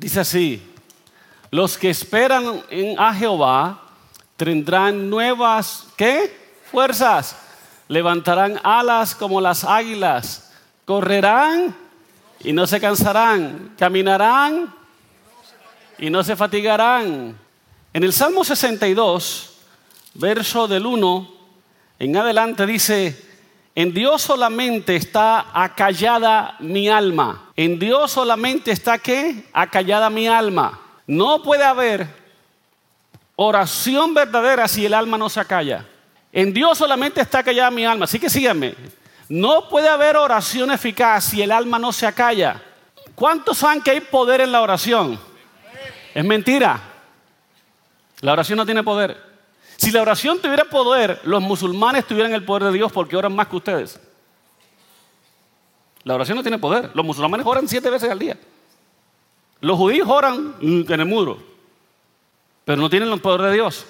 Dice así, los que esperan en, a Jehová tendrán nuevas, ¿qué? Fuerzas. Levantarán alas como las águilas. Correrán y no se cansarán. Caminarán y no se fatigarán. En el Salmo 62, verso del 1 en adelante dice, en Dios solamente está acallada mi alma. En Dios solamente está qué? Acallada mi alma. No puede haber oración verdadera si el alma no se acalla. En Dios solamente está acallada mi alma. Así que síganme. No puede haber oración eficaz si el alma no se acalla. ¿Cuántos saben que hay poder en la oración? Es mentira. La oración no tiene poder. Si la oración tuviera poder, los musulmanes tuvieran el poder de Dios porque oran más que ustedes. La oración no tiene poder. Los musulmanes oran siete veces al día. Los judíos oran en el muro, pero no tienen el poder de Dios.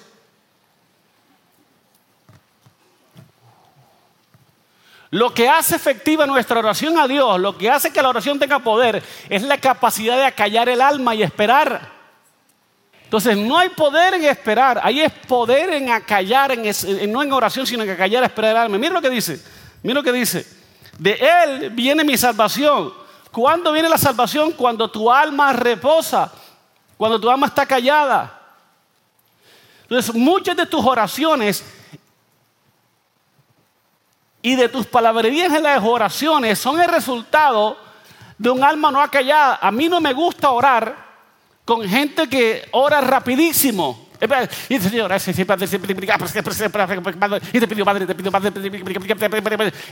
Lo que hace efectiva nuestra oración a Dios, lo que hace que la oración tenga poder, es la capacidad de acallar el alma y esperar. Entonces no hay poder en esperar, hay es poder en acallar, en, no en oración, sino en acallar, esperar el alma. Mira lo que dice, mira lo que dice. De Él viene mi salvación. ¿Cuándo viene la salvación? Cuando tu alma reposa, cuando tu alma está callada. Entonces muchas de tus oraciones y de tus palabrerías en las oraciones son el resultado de un alma no acallada. A mí no me gusta orar con gente que ora rapidísimo. Y Señor,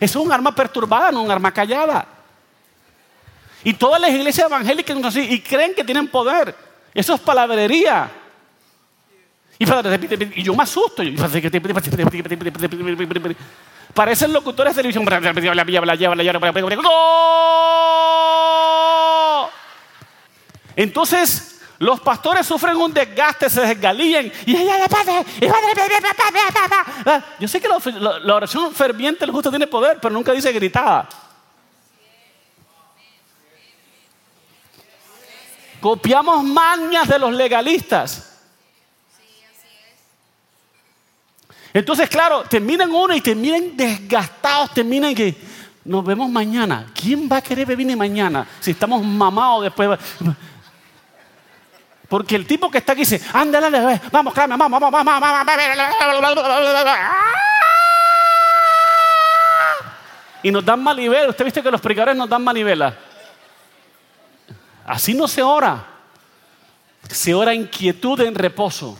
es un arma perturbada, no un arma callada. Y todas las iglesias evangélicas y creen que tienen poder. Eso es palabrería. Y yo me asusto. Parecen locutores de televisión. Entonces, los pastores sufren un desgaste, se desgalillan y yo sé que la, oración ferviente del justo tiene poder, pero nunca dice gritada. Copiamos mañas de los legalistas. Entonces, claro, terminan uno y terminan desgastados, terminan que nos vemos mañana. ¿Quién va a querer venir mañana si estamos mamados después? Porque el tipo que está aquí dice, ándale, ándale, vamos, clama, vamos, vamos, vamos, vamos, Y nos dan manivela. Usted viste que los predicadores nos dan manivela. Así no se ora. Se ora en quietud, en reposo.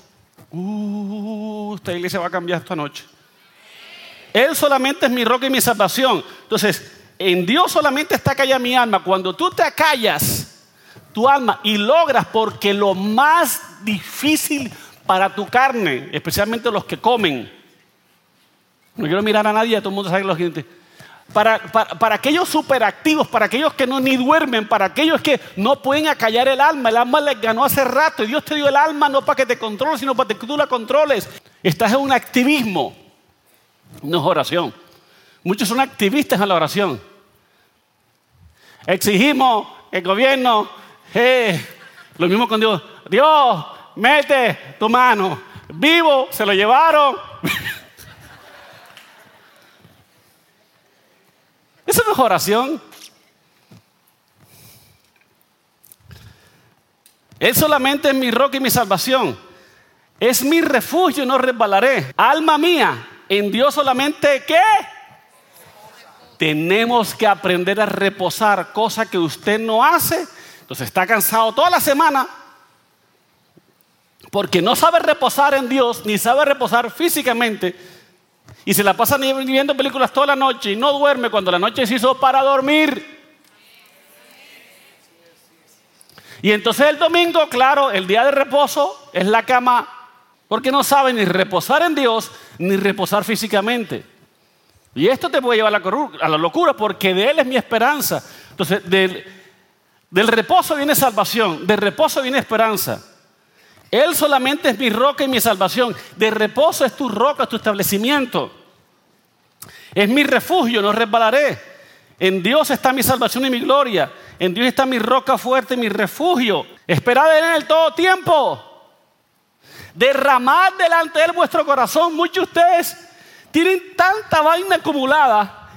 Uh, esta iglesia va a cambiar esta noche. Él solamente es mi roca y mi salvación. Entonces, en Dios solamente está callada mi alma. Cuando tú te acallas, tu alma y logras porque lo más difícil para tu carne, especialmente los que comen, no quiero mirar a nadie, todo el mundo sabe lo siguiente. Para, para, aquellos superactivos, para aquellos que no ni duermen, para aquellos que no pueden acallar el alma, el alma les ganó hace rato y Dios te dio el alma no para que te controles, sino para que tú la controles. Estás en un activismo, no es oración. Muchos son activistas en la oración. Exigimos el gobierno eh, lo mismo con Dios. Dios, mete tu mano. Vivo, se lo llevaron. Esa no es oración. Él solamente es mi roca y mi salvación. Es mi refugio, no resbalaré. Alma mía, en Dios solamente ¿qué? Tenemos que aprender a reposar, cosa que usted no hace entonces está cansado toda la semana porque no sabe reposar en Dios, ni sabe reposar físicamente, y se la pasa viendo películas toda la noche y no duerme cuando la noche se hizo para dormir. Y entonces el domingo, claro, el día de reposo es la cama, porque no sabe ni reposar en Dios, ni reposar físicamente. Y esto te puede llevar a la, locura, porque de Él es mi esperanza. Entonces, del, del reposo viene salvación, del reposo viene esperanza. Él solamente es mi roca y mi salvación. De reposo es tu roca, tu establecimiento. Es mi refugio, no resbalaré. En Dios está mi salvación y mi gloria. En Dios está mi roca fuerte, mi refugio. Esperad en Él todo tiempo. Derramad delante de Él vuestro corazón. Muchos de ustedes tienen tanta vaina acumulada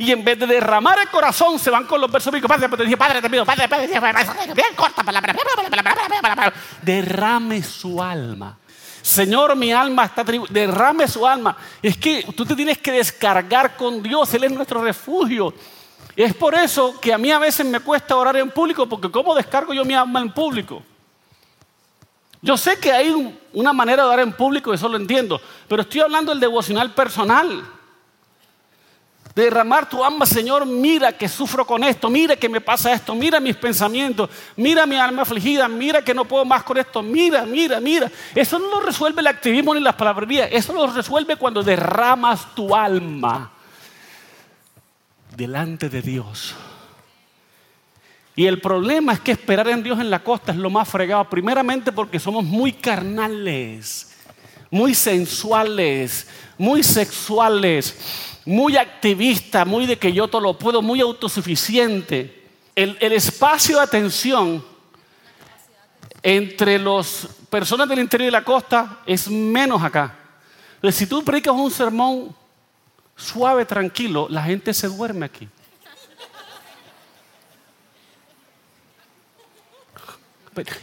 y en vez de derramar el corazón, se van con los versos bíblicos. Padre, te padre, te pido, padre, padre, bien corta palabra. Derrame su alma. Señor, mi alma está derrame su alma. Es que tú te tienes que descargar con Dios, Él es nuestro refugio. Es por eso que a mí a veces me cuesta orar en público, porque ¿cómo descargo yo mi alma en público? Yo sé que hay una manera de orar en público, eso lo entiendo, pero estoy hablando del devocional personal derramar tu alma, Señor, mira que sufro con esto, mira que me pasa esto, mira mis pensamientos, mira mi alma afligida, mira que no puedo más con esto, mira, mira, mira. Eso no lo resuelve el activismo ni las palabrerías, eso lo resuelve cuando derramas tu alma delante de Dios. Y el problema es que esperar en Dios en la costa es lo más fregado, primeramente porque somos muy carnales, muy sensuales, muy sexuales muy activista, muy de que yo todo lo puedo, muy autosuficiente. El, espacio de atención entre las personas del interior de la costa es menos acá. Si tú predicas un sermón suave, tranquilo, la gente se duerme aquí.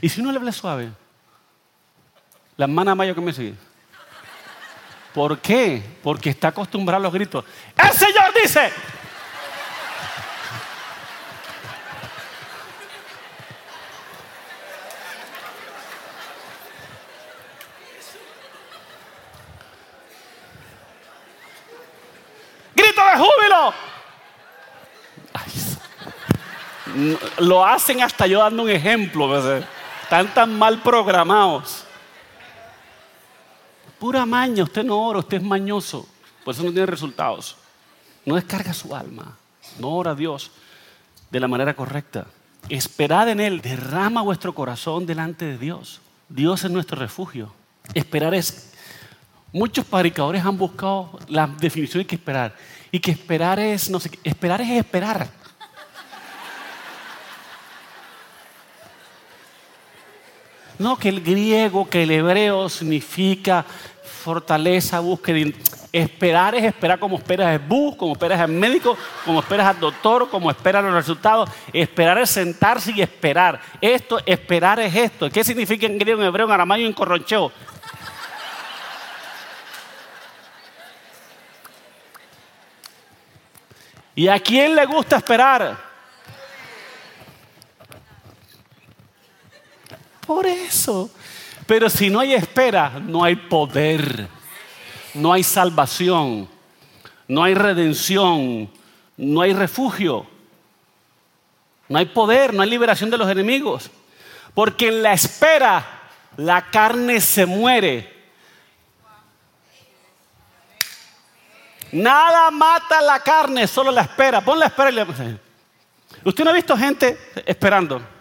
¿Y si uno le habla suave? La hermana Mayo que me sigue. ¿Por qué? Porque está acostumbrado a los gritos. El Señor dice. Grito de júbilo. lo hacen hasta yo dando un ejemplo. Están tan mal programados. Pura maña, usted no ora, usted es mañoso. Por eso no tiene resultados. No descarga su alma. No ora a Dios de la manera correcta. Esperad en Él. Derrama vuestro corazón delante de Dios. Dios es nuestro refugio. Esperar es... Muchos predicadores han buscado la definición de que esperar. Y que esperar es, no sé, esperar es esperar. No, que el griego, que el hebreo significa fortaleza, búsqueda. Esperar es esperar como esperas el bus, como esperas al médico, como esperas al doctor, como esperas los resultados. Esperar es sentarse y esperar. Esto, esperar es esto. ¿Qué significa en griego, en hebreo, en arameo y en corroncheo? ¿Y a quién le gusta esperar? Por eso. Pero si no hay espera, no hay poder, no hay salvación, no hay redención, no hay refugio, no hay poder, no hay liberación de los enemigos. Porque en la espera la carne se muere. Nada mata la carne, solo la espera. Pon la espera y le... Usted no ha visto gente esperando.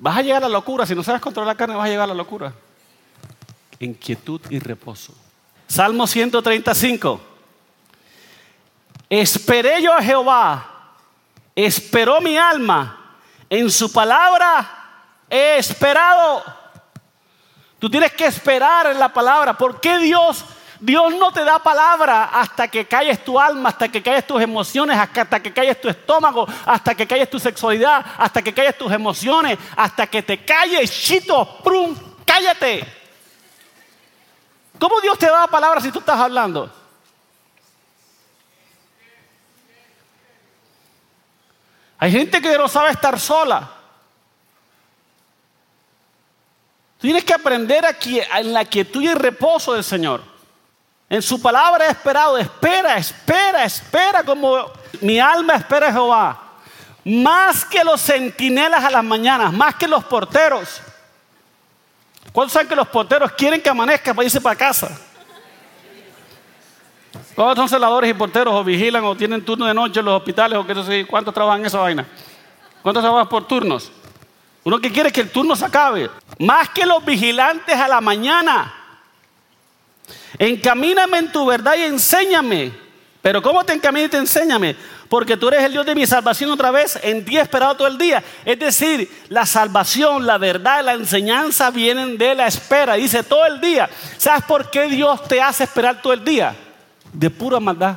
Vas a llegar a la locura. Si no sabes controlar la carne, vas a llegar a la locura. Inquietud y reposo. Salmo 135. Esperé yo a Jehová. Esperó mi alma. En su palabra he esperado. Tú tienes que esperar en la palabra. ¿Por qué Dios Dios no te da palabra hasta que calles tu alma, hasta que calles tus emociones, hasta que calles tu estómago, hasta que calles tu sexualidad, hasta que calles tus emociones, hasta que te calles, chito, prum, cállate. ¿Cómo Dios te da palabra si tú estás hablando? Hay gente que no sabe estar sola. Tienes que aprender aquí en la quietud y el reposo del Señor. En su palabra he esperado, espera, espera, espera como mi alma espera a Jehová. Más que los centinelas a las mañanas, más que los porteros. ¿Cuántos saben que los porteros quieren que amanezca para irse para casa? ¿Cuántos son celadores y porteros o vigilan o tienen turno de noche en los hospitales o qué sé cuántos trabajan en esa vaina? ¿Cuántos trabajan por turnos? Uno que quiere que el turno se acabe. Más que los vigilantes a la mañana. Encamíname en tu verdad y enséñame. Pero ¿cómo te encaminas y te enséñame? Porque tú eres el Dios de mi salvación otra vez, en ti esperado todo el día. Es decir, la salvación, la verdad, la enseñanza vienen de la espera. Dice todo el día. ¿Sabes por qué Dios te hace esperar todo el día? De pura maldad.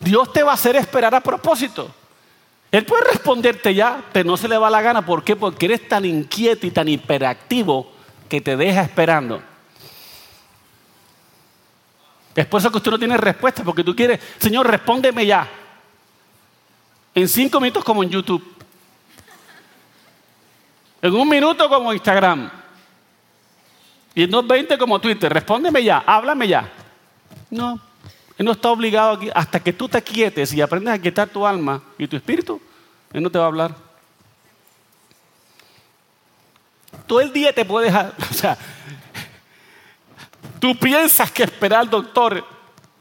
Dios te va a hacer esperar a propósito. Él puede responderte ya, pero no se le va la gana. ¿Por qué? Porque eres tan inquieto y tan hiperactivo que te deja esperando. Es por eso que usted no tiene respuesta, porque tú quieres, Señor, respóndeme ya. En cinco minutos como en YouTube. En un minuto como Instagram. Y en dos veinte como Twitter. Respóndeme ya, háblame ya. No. Él no está obligado aquí. Hasta que tú te quietes y aprendas a quietar tu alma y tu espíritu, Él no te va a hablar. Todo el día te puedes... O sea, tú piensas que esperar al doctor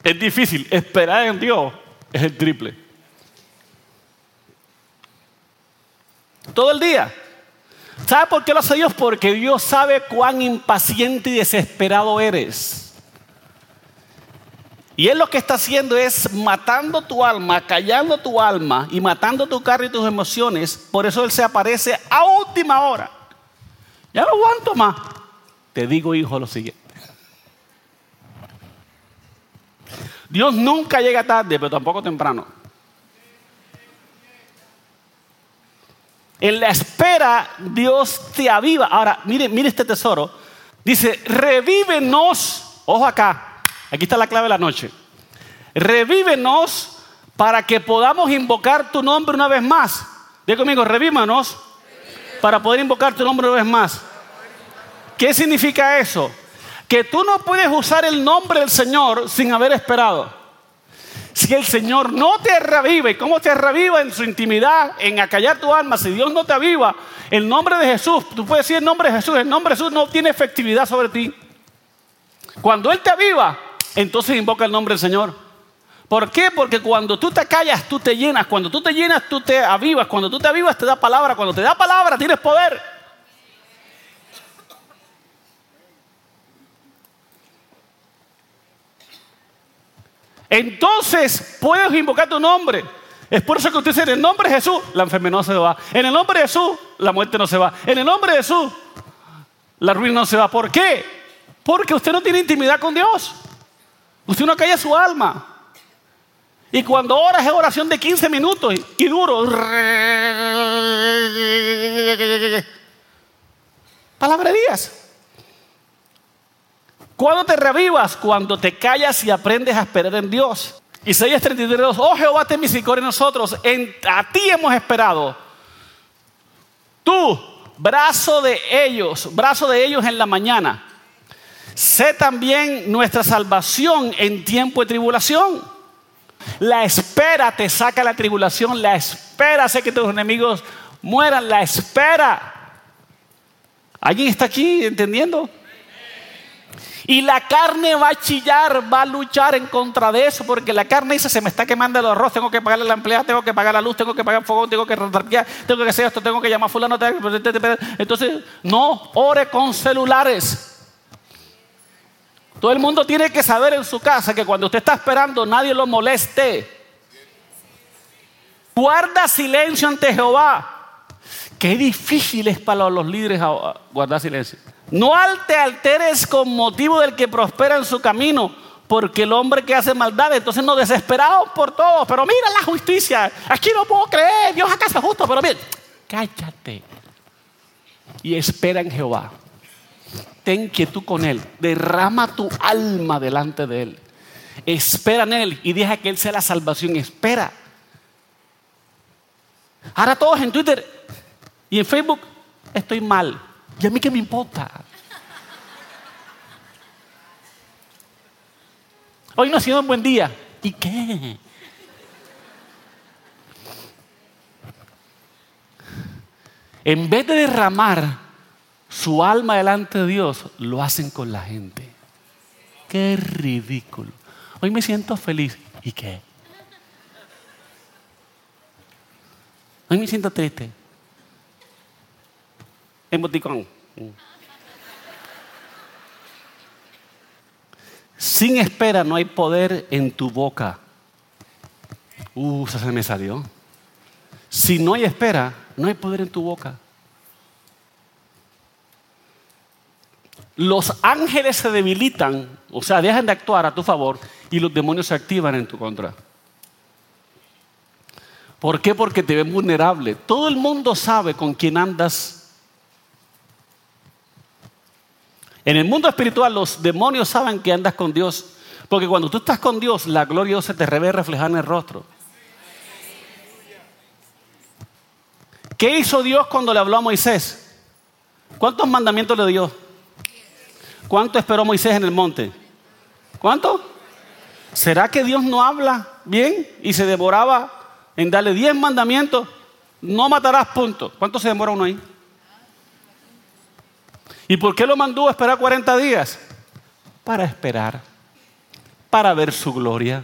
es difícil. Esperar en Dios es el triple. Todo el día. ¿Sabe por qué lo hace Dios? Porque Dios sabe cuán impaciente y desesperado eres. Y Él lo que está haciendo es matando tu alma, callando tu alma y matando tu carne y tus emociones. Por eso Él se aparece a última hora. Ya no aguanto más. Te digo, hijo, lo siguiente. Dios nunca llega tarde, pero tampoco temprano. En la espera, Dios te aviva. Ahora, mire, mire este tesoro. Dice, revívenos. Ojo acá. Aquí está la clave de la noche. Revívenos para que podamos invocar tu nombre una vez más. Diga conmigo, revívanos para poder invocar tu nombre una vez más. ¿Qué significa eso? Que tú no puedes usar el nombre del Señor sin haber esperado. Si el Señor no te revive, ¿cómo te reviva en su intimidad, en acallar tu alma? Si Dios no te aviva, el nombre de Jesús, tú puedes decir el nombre de Jesús, el nombre de Jesús no tiene efectividad sobre ti. Cuando Él te aviva, entonces invoca el nombre del Señor. ¿Por qué? Porque cuando tú te callas, tú te llenas. Cuando tú te llenas, tú te avivas. Cuando tú te avivas, te da palabra. Cuando te da palabra, tienes poder. Entonces puedes invocar tu nombre. Es por eso que usted dice, en el nombre de Jesús, la enfermedad no se va. En el nombre de Jesús, la muerte no se va. En el nombre de Jesús, la ruina no se va. ¿Por qué? Porque usted no tiene intimidad con Dios. Usted no calla su alma. Y cuando ora es oración de 15 minutos y, duro. Palabrerías. ¿Cuándo te revivas? Cuando te callas y aprendes a esperar en Dios. Isaías 33, oh Jehová, ten misericordia de nosotros. En, a ti hemos esperado. Tú, brazo de ellos, brazo de ellos en la mañana Sé también nuestra salvación en tiempo de tribulación. La espera te saca la tribulación, la espera hace que tus enemigos mueran, la espera. ¿Alguien está aquí entendiendo? Y la carne va a chillar, va a luchar en contra de eso, porque la carne dice, se me está quemando el arroz, tengo que pagarle a la empleada, tengo que pagar la luz, tengo que pagar el fuego, tengo que retarquear, tengo que hacer esto, tengo que llamar a fulano. Entonces, no ore con celulares. Todo el mundo tiene que saber en su casa que cuando usted está esperando nadie lo moleste. Guarda silencio ante Jehová. Qué difícil es para los líderes guardar silencio. No te alteres con motivo del que prospera en su camino, porque el hombre que hace maldad, entonces no desesperados por todo. Pero mira la justicia. Aquí no puedo creer. Dios acá es justo, pero mira, cállate. Y espera en Jehová ten quietud con Él, derrama tu alma delante de Él, espera en Él y deja que Él sea la salvación, espera. Ahora todos en Twitter y en Facebook estoy mal. ¿Y a mí qué me importa? Hoy no ha sido un buen día. ¿Y qué? En vez de derramar su alma delante de Dios, lo hacen con la gente. Qué ridículo. Hoy me siento feliz. ¿Y qué? Hoy me siento triste. Emoticón. Sin espera no hay poder en tu boca. Uh, se me salió. Si no hay espera, no hay poder en tu boca. Los ángeles se debilitan, o sea, dejan de actuar a tu favor y los demonios se activan en tu contra. ¿Por qué? Porque te ven vulnerable. Todo el mundo sabe con quién andas. En el mundo espiritual los demonios saben que andas con Dios. Porque cuando tú estás con Dios, la gloria de Dios se te ve reflejada en el rostro. ¿Qué hizo Dios cuando le habló a Moisés? ¿Cuántos mandamientos le dio? ¿Cuánto esperó Moisés en el monte? ¿Cuánto? ¿Será que Dios no habla bien y se devoraba en darle diez mandamientos? No matarás, punto. ¿Cuánto se demora uno ahí? ¿Y por qué lo mandó a esperar 40 días? Para esperar, para ver su gloria.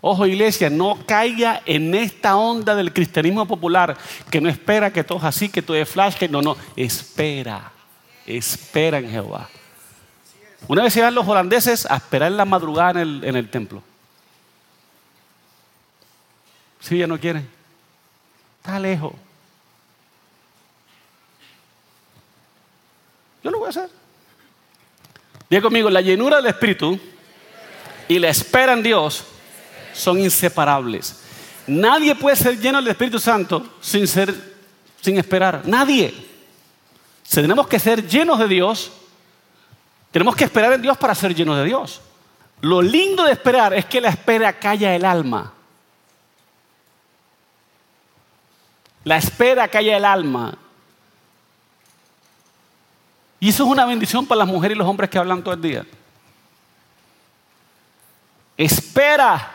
Ojo iglesia, no caiga en esta onda del cristianismo popular que no espera que todo así, que todo es flash, que no, no, espera, espera en Jehová. Una vez iban los holandeses a esperar en la madrugada en el, templo. Si ya no quieren, está lejos. Yo lo voy a hacer. Diga conmigo, la llenura del Espíritu y la espera en Dios son inseparables. Nadie puede ser lleno del Espíritu Santo sin ser, sin esperar. Nadie. Tenemos que ser llenos de Dios. Tenemos que esperar en Dios para ser llenos de Dios. Lo lindo de esperar es que la espera calla el alma. La espera calla el alma. Y eso es una bendición para las mujeres y los hombres que hablan todo el día. Espera.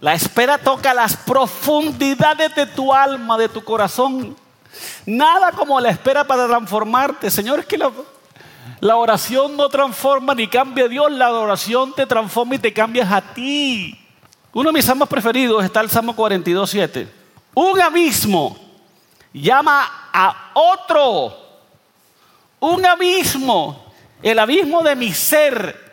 La espera toca las profundidades de tu alma, de tu corazón. Nada como la espera para transformarte. Señor, es que la, oración no transforma ni cambia a Dios, la oración te transforma y te cambias a ti. Uno de mis salmos preferidos está el Salmo 42, 7. Un abismo llama a otro. Un abismo, el abismo de mi ser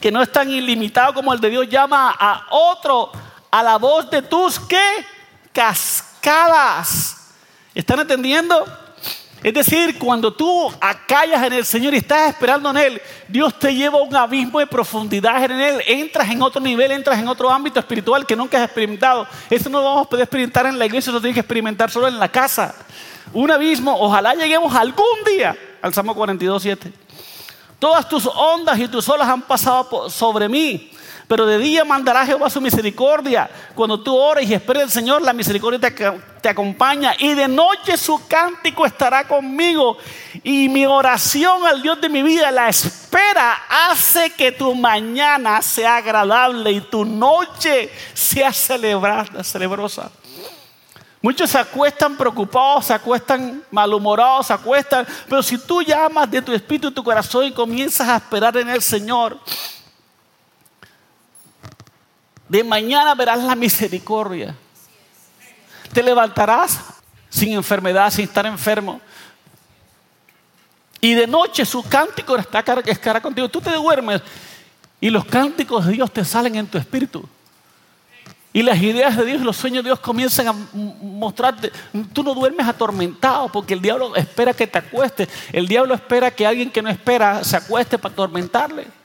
que no es tan ilimitado como el de Dios, llama a otro a la voz de tus ¿qué? cascadas. ¿Están entendiendo? Es decir, cuando tú acallas en el Señor y estás esperando en Él, Dios te lleva a un abismo de profundidad en Él. Entras en otro nivel, entras en otro ámbito espiritual que nunca has experimentado. Eso no lo vamos a poder experimentar en la iglesia, lo tienes que experimentar solo en la casa. Un abismo, ojalá lleguemos algún día al Salmo 42, 7. Todas tus ondas y tus olas han pasado sobre mí. Pero de día mandará Jehová su misericordia. Cuando tú ores y esperes al Señor, la misericordia te, te, acompaña. Y de noche su cántico estará conmigo. Y mi oración al Dios de mi vida, la espera, hace que tu mañana sea agradable y tu noche sea celebrada, celebrosa. Muchos se acuestan preocupados, se acuestan malhumorados, se acuestan. Pero si tú llamas de tu espíritu y tu corazón y comienzas a esperar en el Señor, de mañana verás la misericordia. Te levantarás sin enfermedad, sin estar enfermo. Y de noche su cántico está cara, contigo. Tú te duermes y los cánticos de Dios te salen en tu espíritu. Y las ideas de Dios los sueños de Dios comienzan a mostrarte. Tú no duermes atormentado porque el diablo espera que te acuestes. El diablo espera que alguien que no espera se acueste para atormentarle.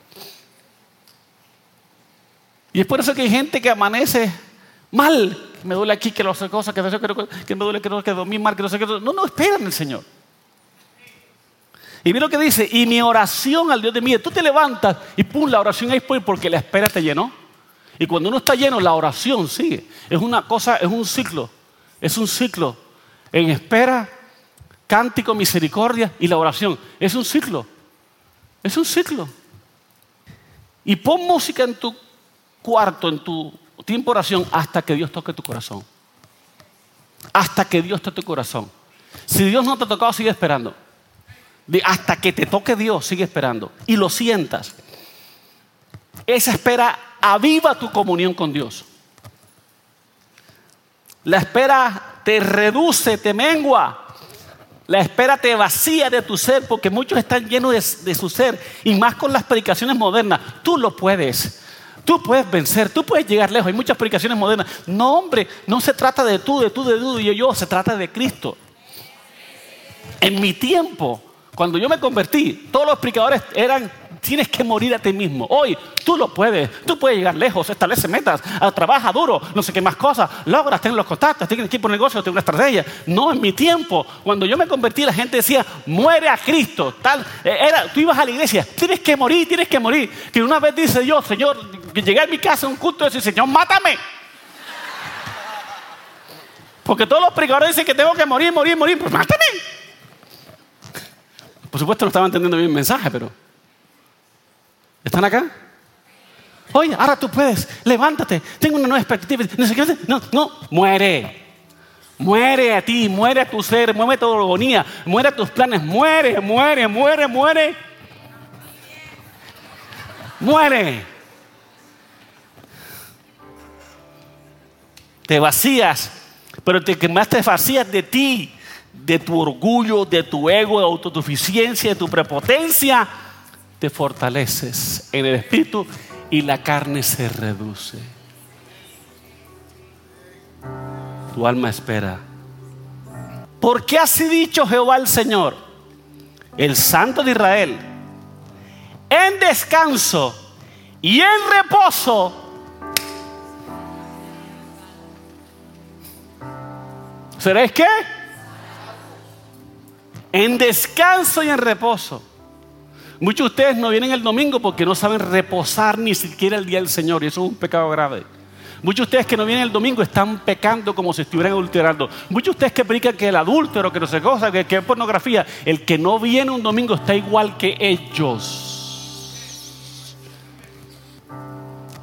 Y es por eso que hay gente que amanece mal. Me duele aquí, que no sé cosas, que, no sé, que me duele, que no que dormir mal, que no sé qué. No, no, espera en el Señor. Y mira lo que dice, y mi oración al Dios de mí, tú te levantas y pum, la oración ahí porque la espera te llenó. Y cuando uno está lleno, la oración sigue. Es una cosa, es un ciclo. Es un ciclo. En espera, cántico, misericordia y la oración. Es un ciclo. Es un ciclo. Y pon música en tu cuarto, en tu tiempo de oración, hasta que Dios toque tu corazón. Hasta que Dios toque tu corazón. Si Dios no te ha tocado, sigue esperando. Hasta que te toque Dios, sigue esperando. Y lo sientas. Esa espera aviva tu comunión con Dios. La espera te reduce, te mengua. La espera te vacía de tu ser porque muchos están llenos de, de, su ser y más con las predicaciones modernas. Tú lo puedes. Tú puedes vencer, tú puedes llegar lejos. Hay muchas predicaciones modernas. No, hombre, no se trata de tú, de tú, de tú y yo, yo, se trata de Cristo. En mi tiempo, cuando yo me convertí, todos los predicadores eran tienes que morir a ti mismo. Hoy tú lo puedes, tú puedes llegar lejos, establece metas, ah, trabaja duro, no sé qué más cosas, logras, tener los contactos, tienes equipo de negocio, tienes una estrategia. No, en mi tiempo, cuando yo me convertí, la gente decía, muere a Cristo. Eh, era, tú ibas a la iglesia, tienes que morir, tienes que morir. Que una vez dice yo, Señor, llegué a mi casa un culto y decía, Señor, mátame. Porque todos los predicadores dicen que tengo que morir, morir, morir, pues mátame. Por supuesto no estaba entendiendo bien el mensaje, pero ¿Están acá? Oye, ahora tú puedes, levántate, tengo una nueva expectativa. No, no, muere. Muere a ti, muere a tu ser, muere tu agonía, muere a tus planes, muere, muere, muere, muere. Muere. Te vacías, pero te, más te vacías de ti, de tu orgullo, de tu ego, de autosuficiencia, de tu prepotencia te fortaleces en el espíritu y la carne se reduce. Tu alma espera. ¿Por qué así dicho Jehová el Señor, el Santo de Israel? En descanso y en reposo. ¿Seréis qué? En descanso y en reposo. Muchos de ustedes no vienen el domingo porque no saben reposar ni siquiera el día del Señor y eso es un pecado grave. Muchos de ustedes que no vienen el domingo están pecando como si estuvieran adulterando. Muchos de ustedes que predican que el adúltero, que no se cosa, que, que es pornografía, el que no viene un domingo está igual que ellos.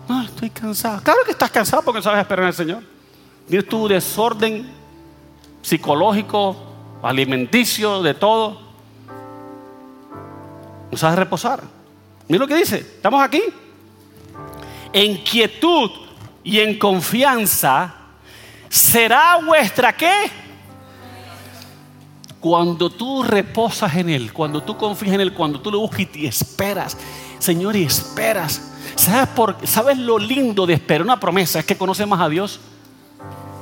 No, estoy cansado. Claro que estás cansado porque no sabes esperar al Señor. Tienes tu desorden psicológico, alimenticio, de todo. No sabes reposar. Mira lo que dice. Estamos aquí. En quietud y en confianza será vuestra qué? Cuando tú reposas en Él, cuando tú confías en Él, cuando tú lo buscas y esperas, Señor, y esperas. ¿Sabes, por, ¿Sabes lo lindo de esperar una promesa? Es que conoces más a Dios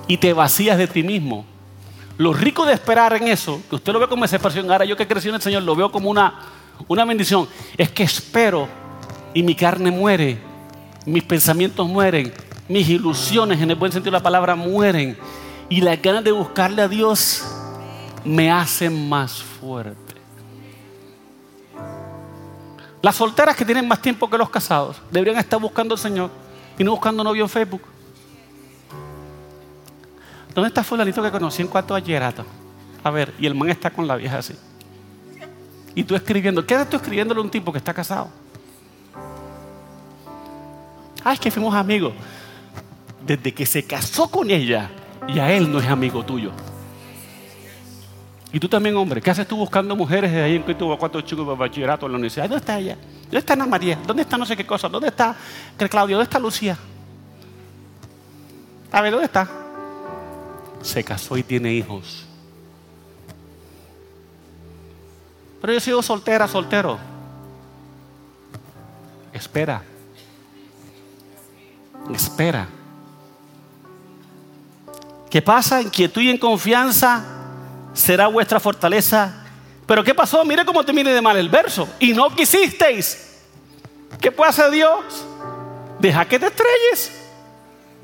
y te vacías de ti mismo. Lo rico de esperar en eso, que usted lo ve como expresión, ahora yo que crecí en el Señor lo veo como una, una bendición es que espero y mi carne muere, mis pensamientos mueren, mis ilusiones en el buen sentido de la palabra mueren y las ganas de buscarle a Dios me hacen más fuerte. Las solteras que tienen más tiempo que los casados deberían estar buscando al Señor y no buscando novio en Facebook. ¿Dónde está fulanito que conocí en cuarto bachillerato? A ver, y el man está con la vieja así. Y tú escribiendo, ¿qué haces tú escribiéndole a un tipo que está casado? Ah, es que fuimos amigos. Desde que se casó con ella, y a él no es amigo tuyo. Y tú también, hombre, ¿qué haces tú buscando mujeres de ahí en tuvo cuatro chicos de bachillerato en la universidad? ¿Dónde está ella? ¿Dónde está Ana María? ¿Dónde está no sé qué cosa? ¿Dónde está Claudio? ¿Dónde está Lucía? A ver, ¿dónde está? Se casó y tiene hijos. Pero yo he sido soltera, soltero. Espera. Espera. ¿Qué pasa? En quietud y en confianza será vuestra fortaleza. Pero ¿qué pasó? Mire cómo te mire de mal el verso. Y no quisisteis. ¿Qué puede hacer Dios? Deja que te estrelles.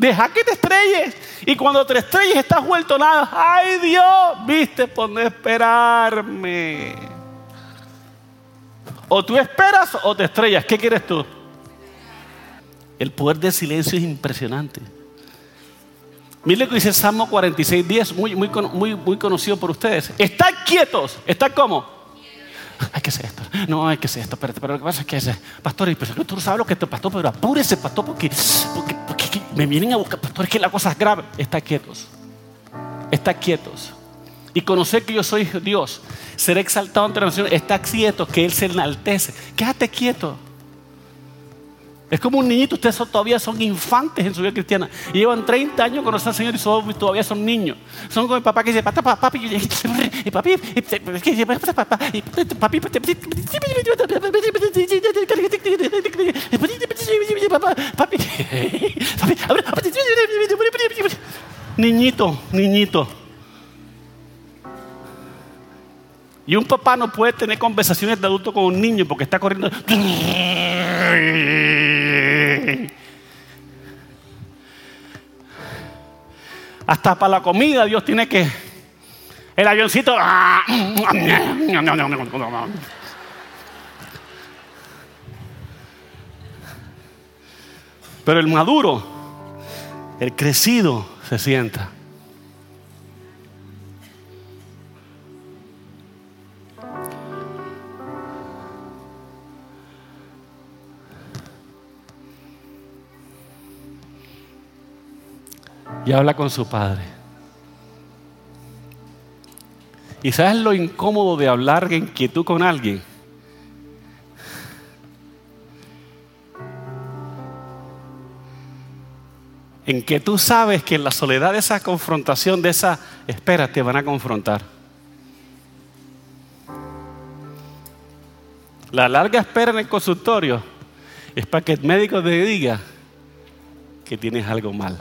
Deja que te estrelles. Y cuando te estrelles estás vuelto nada. Ay Dios, viste por no esperarme. O tú esperas o te estrellas. ¿Qué quieres tú? El poder del silencio es impresionante. Mire lo que dice el Salmo 46, 10, muy, muy, muy, muy conocido por ustedes. Están quietos. ¿Están cómo? Hay que hacer esto. No, hay que hacer esto. Pero, pero lo que pasa es que pastor, y pues, tú sabes lo que te pastor, pero apúrese, pastor, porque me vienen a buscar, pastor, es que la cosa es grave. Está quietos. Está quietos. y conocer que yo soy Dios, seré exaltado la nación. Está quieto, que Él se enaltece. Quédate quieto. Es como un niñito, ustedes todavía son infantes en su vida cristiana. Y llevan 30 años conociendo al Señor y todavía son niños. Son como el papá que dice, papi, papi, y papi, papi, papi, niñito, niñito. Y un papá no puede tener conversaciones de adulto con un niño porque está corriendo. Hasta para la comida Dios tiene que... El avioncito... Pero el maduro, el crecido, se sienta. y habla con su padre. ¿Y sabes lo incómodo de hablar en inquietud con alguien? En que tú sabes que en la soledad de esa confrontación, de esa espera, te van a confrontar. La larga espera en el consultorio es para que el médico te diga que tienes algo mal.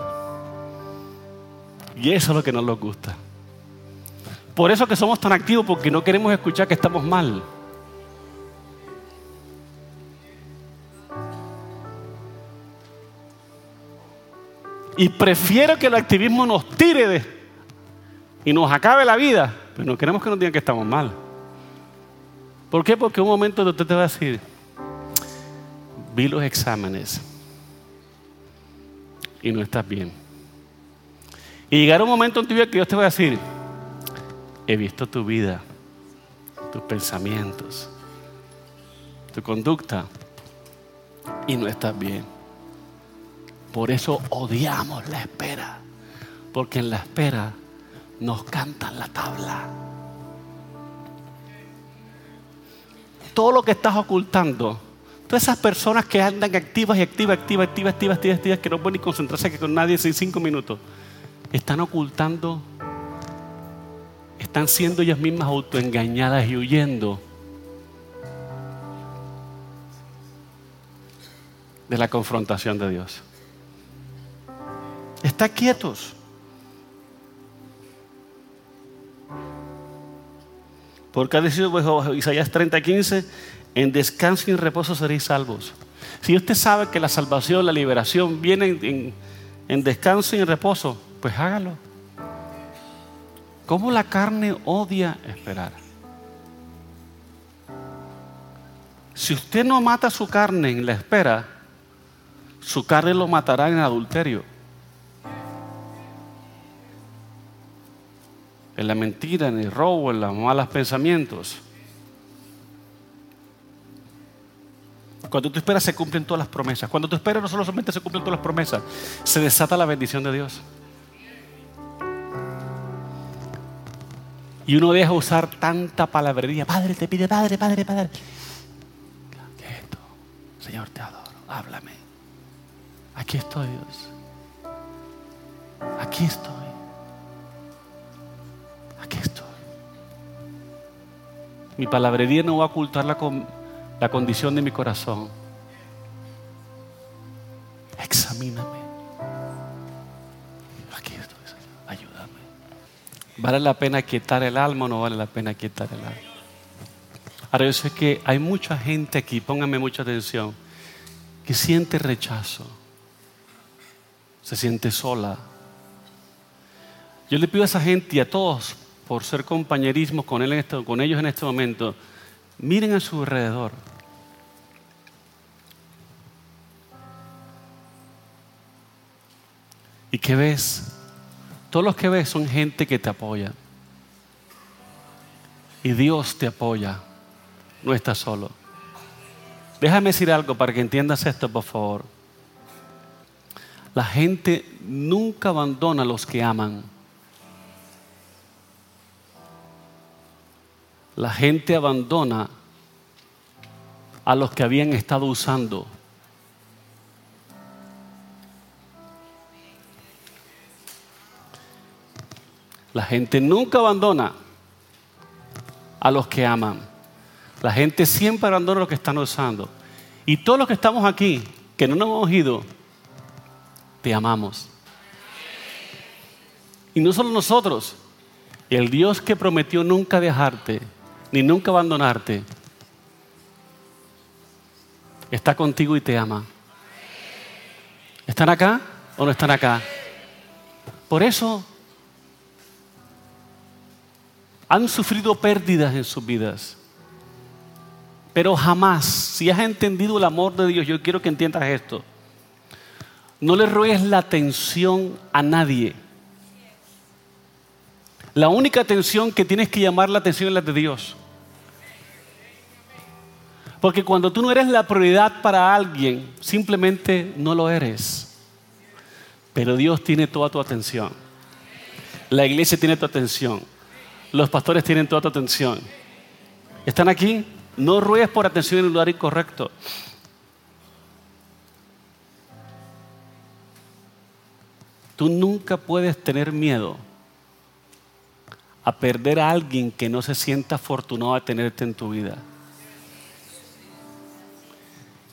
Y eso es lo que no nos gusta. Por eso que somos tan activos, porque no queremos escuchar que estamos mal. Y prefiero que el activismo nos tire de, y nos acabe la vida, pero no queremos que nos digan que estamos mal. ¿Por qué? Porque un momento usted te va a decir, vi los exámenes y no estás bien. Y llegará un momento en tu vida que Dios te va a decir, he visto tu vida, tus pensamientos, tu conducta y no estás bien. Por eso odiamos la espera, porque en la espera nos cantan la tabla. Todo lo que estás ocultando, todas esas personas que andan activas y activas, activas, activas, activas, activas, activas que no pueden ni concentrarse que con nadie en cinco minutos están ocultando, están siendo ellas mismas autoengañadas y huyendo de la confrontación de Dios. Está quietos. Porque ha decidido Isaías 30, 15, en descanso y reposo seréis salvos. Si usted sabe que la salvación, la liberación viene en, en descanso y en reposo, pues hágalo. ¿Cómo la carne odia esperar? Si usted no mata su carne en la espera, su carne lo matará en adulterio. En la mentira, en el robo, en los malos pensamientos. Cuando tú esperas se cumplen todas las promesas. Cuando tú esperas no solamente se cumplen todas las promesas, se desata la bendición de Dios. Y uno deja usar tanta palabrería. Padre, te pide, Padre, Padre, Padre. Quieto. Señor, te adoro. Háblame. Aquí estoy, Dios. Aquí estoy. Mi palabrería no va a ocultar la, la condición de mi corazón. Examíname. ¿Vale la pena quitar el alma o no vale la pena quitar el alma? Ahora yo sé que hay mucha gente aquí, pónganme mucha atención, que siente rechazo, se siente sola. Yo le pido a esa gente y a todos, por ser compañerismo con, él en con ellos en este momento, miren a su alrededor. ¿Y qué ves? Todos los que ves son gente que te apoya. Y Dios te apoya. No estás solo. Déjame decir algo para que entiendas esto, por favor. La gente nunca abandona a los que aman. La gente abandona a los que habían estado usando. La gente nunca abandona a los que aman. La gente siempre abandona a los que están usando. Y todos los que estamos aquí, que no nos hemos ido, te amamos. Y no solo nosotros, el Dios que prometió nunca dejarte, ni nunca abandonarte, está contigo y te ama. ¿Están acá o no están acá? Por eso han sufrido pérdidas en sus vidas. Pero jamás, si has entendido el amor de Dios, yo quiero que entiendas esto. No le ruegues la atención a nadie. La única atención que tienes que llamar la atención es la de Dios. Porque cuando tú no eres la prioridad para alguien, simplemente no lo eres. Pero Dios tiene toda tu atención. La iglesia tiene tu atención. Los pastores tienen toda tu atención. ¿Están aquí? No ruegues por atención en el lugar incorrecto. Tú nunca puedes tener miedo a perder a alguien que no se sienta afortunado de tenerte en tu vida.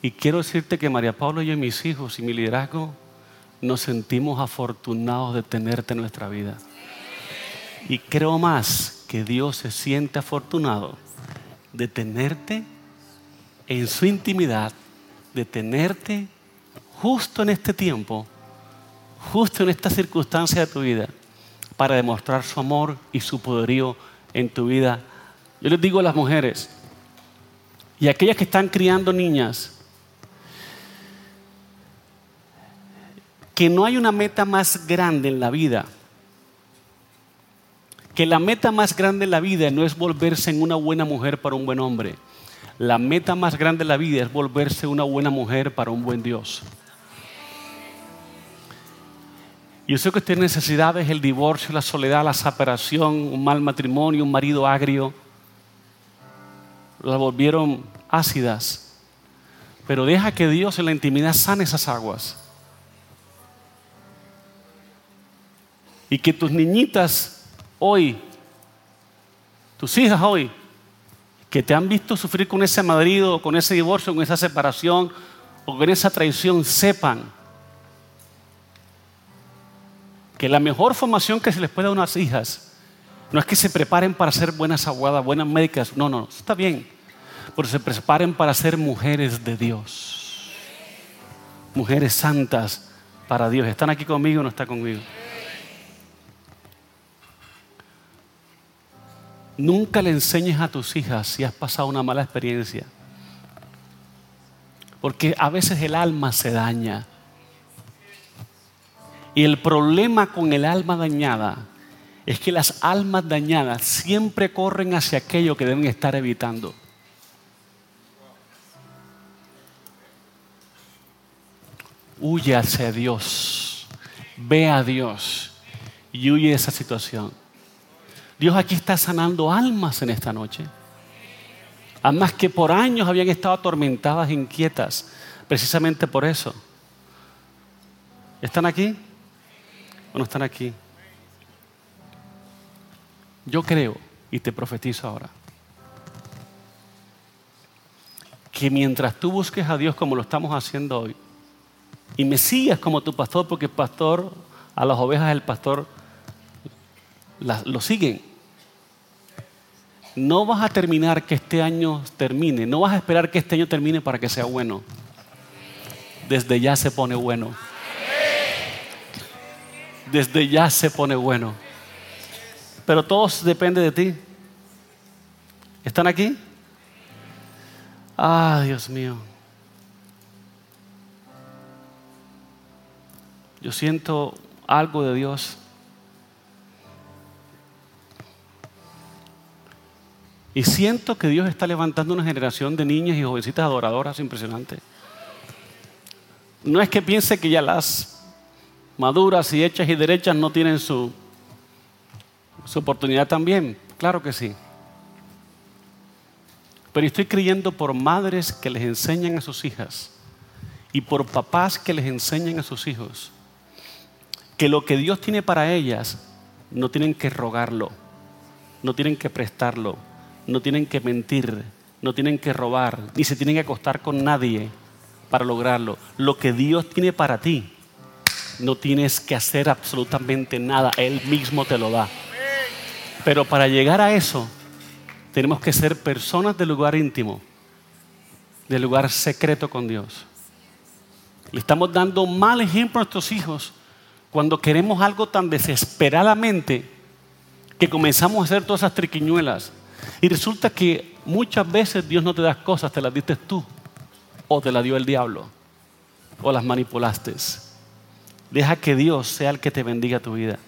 Y quiero decirte que María Pablo y yo, mis hijos y mi liderazgo, nos sentimos afortunados de tenerte en nuestra vida. Y creo más que Dios se siente afortunado de tenerte en su intimidad, de tenerte justo en este tiempo, justo en esta circunstancia de tu vida, para demostrar su amor y su poderío en tu vida. Yo les digo a las mujeres y a aquellas que están criando niñas, que no hay una meta más grande en la vida. Que la meta más grande en la vida no es volverse en una buena mujer para un buen hombre. La meta más grande en la vida es volverse una buena mujer para un buen Dios. Yo sé que usted necesidades, el divorcio, la soledad, la separación, un mal matrimonio, un marido agrio. La volvieron ácidas. Pero deja que Dios en la intimidad sane esas aguas. Y que tus niñitas hoy, tus hijas hoy, que te han visto sufrir con ese marido, con ese divorcio, con esa separación o con esa traición, sepan que la mejor formación que se les puede dar a unas hijas no es que se preparen para ser buenas aguadas, buenas médicas, no, no, está bien, pero se preparen para ser mujeres de Dios, mujeres santas para Dios. ¿Están aquí conmigo o no están conmigo? Nunca le enseñes a tus hijas si has pasado una mala experiencia. Porque a veces el alma se daña. Y el problema con el alma dañada es que las almas dañadas siempre corren hacia aquello que deben estar evitando. Huye hacia Dios, ve a Dios y huye de esa situación. Dios aquí está sanando almas en esta noche. Almas que por años habían estado atormentadas, inquietas, precisamente por eso. ¿Están aquí o no están aquí? Yo creo y te profetizo ahora que mientras tú busques a Dios como lo estamos haciendo hoy y me sigas como tu pastor, porque el pastor, a las ovejas el pastor lo siguen, no vas a terminar que este año termine, no vas a esperar que este año termine para que sea bueno. Desde ya se pone bueno. Desde ya se pone bueno. Pero todo depende de ti. ¿Están aquí? Ah, Dios mío. Yo siento algo de Dios Y siento que Dios está levantando una generación de niñas y jovencitas adoradoras impresionante. No es que piense que ya las maduras y hechas y derechas no tienen su, su oportunidad también. Claro que sí. Pero estoy creyendo por madres que les enseñan a sus hijas y por papás que les enseñan a sus hijos que lo que Dios tiene para ellas no tienen que rogarlo, no tienen que prestarlo, no tienen que mentir, no tienen que robar, ni se tienen que acostar con nadie para lograrlo. Lo que Dios tiene para ti, no tienes que hacer absolutamente nada, Él mismo te lo da. Pero para llegar a eso, tenemos que ser personas del lugar íntimo, del lugar secreto con Dios. Le estamos dando mal ejemplo a nuestros hijos cuando queremos algo tan desesperadamente que comenzamos a hacer todas esas triquiñuelas. Y resulta que muchas veces Dios no te da cosas, te las diste tú, o te las dio el diablo, o las manipulaste. Deja que Dios sea el que te bendiga tu vida.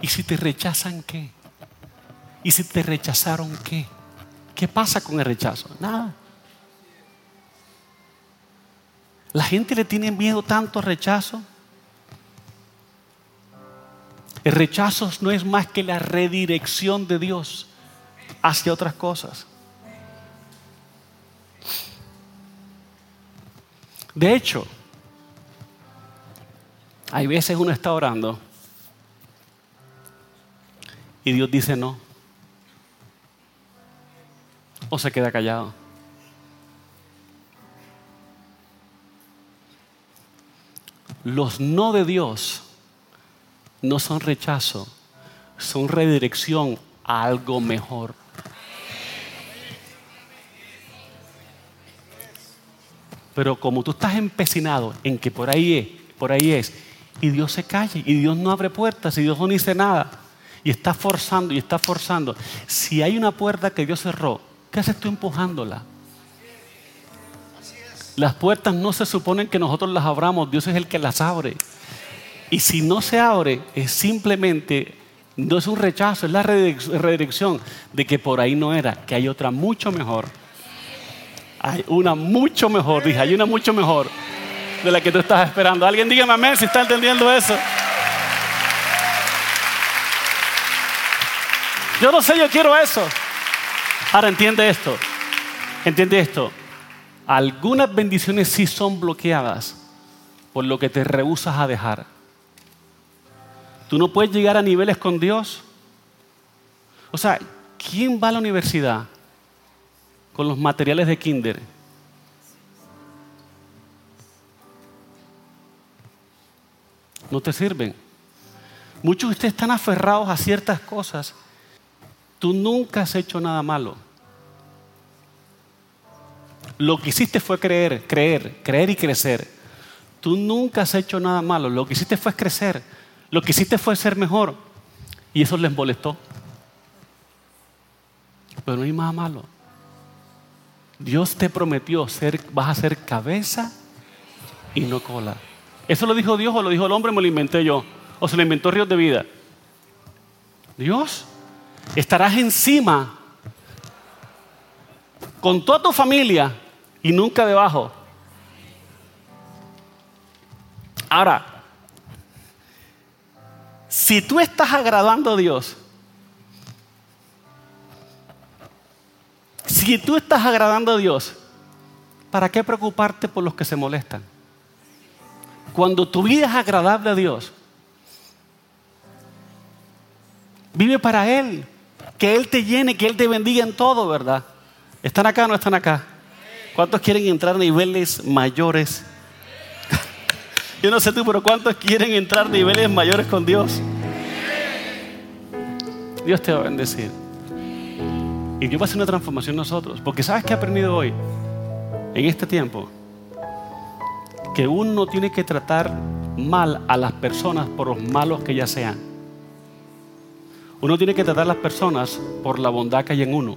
¿Y si te rechazan qué? ¿Y si te rechazaron qué? ¿Qué pasa con el rechazo? Nada. La gente le tiene miedo tanto al rechazo. El rechazo no es más que la redirección de Dios hacia otras cosas. De hecho, hay veces uno está orando y Dios dice no. O se queda callado. Los no de Dios no son rechazo, son redirección a algo mejor. Pero como tú estás empecinado en que por ahí es, por ahí es, y Dios se calle, y Dios no abre puertas, y Dios no dice nada, y está forzando, y está forzando. Si hay una puerta que Dios cerró, ¿qué haces tú empujándola? Las puertas no se suponen que nosotros las abramos, Dios es el que las abre. Y si no se abre, es simplemente, no es un rechazo, es la redirección de que por ahí no era, que hay otra mucho mejor. Hay una mucho mejor, dije, hay una mucho mejor de la que tú estás esperando. Alguien dígame amén si está entendiendo eso. Yo no sé, yo quiero eso. Ahora entiende esto, entiende esto. Algunas bendiciones sí son bloqueadas por lo que te rehusas a dejar. Tú no puedes llegar a niveles con Dios. O sea, ¿quién va a la universidad con los materiales de kinder? No te sirven. Muchos de ustedes están aferrados a ciertas cosas. Tú nunca has hecho nada malo. Lo que hiciste fue creer, creer, creer y crecer. Tú nunca has hecho nada malo. Lo que hiciste fue crecer. Lo que hiciste fue ser mejor. Y eso les molestó. Pero no hay nada malo. Dios te prometió ser, vas a ser cabeza y no cola. ¿Eso lo dijo Dios o lo dijo el hombre? Me lo inventé yo. ¿O se lo inventó Ríos de Vida? Dios, estarás encima con toda tu familia y nunca debajo. Ahora, si tú estás agradando a Dios, si tú estás agradando a Dios, ¿para qué preocuparte por los que se molestan? Cuando tu vida es agradable a Dios, vive para Él, que Él te llene, que Él te bendiga en todo, ¿verdad? ¿Están acá o no están acá? ¿Cuántos quieren entrar a niveles mayores yo no sé tú, pero ¿cuántos quieren entrar a niveles mayores con Dios? Dios te va a bendecir. Y Dios va a hacer una transformación en nosotros. Porque ¿sabes qué he aprendido hoy? En este tiempo. Que uno tiene que tratar mal a las personas por los malos que ya sean. Uno tiene que tratar a las personas por la bondad que hay en uno.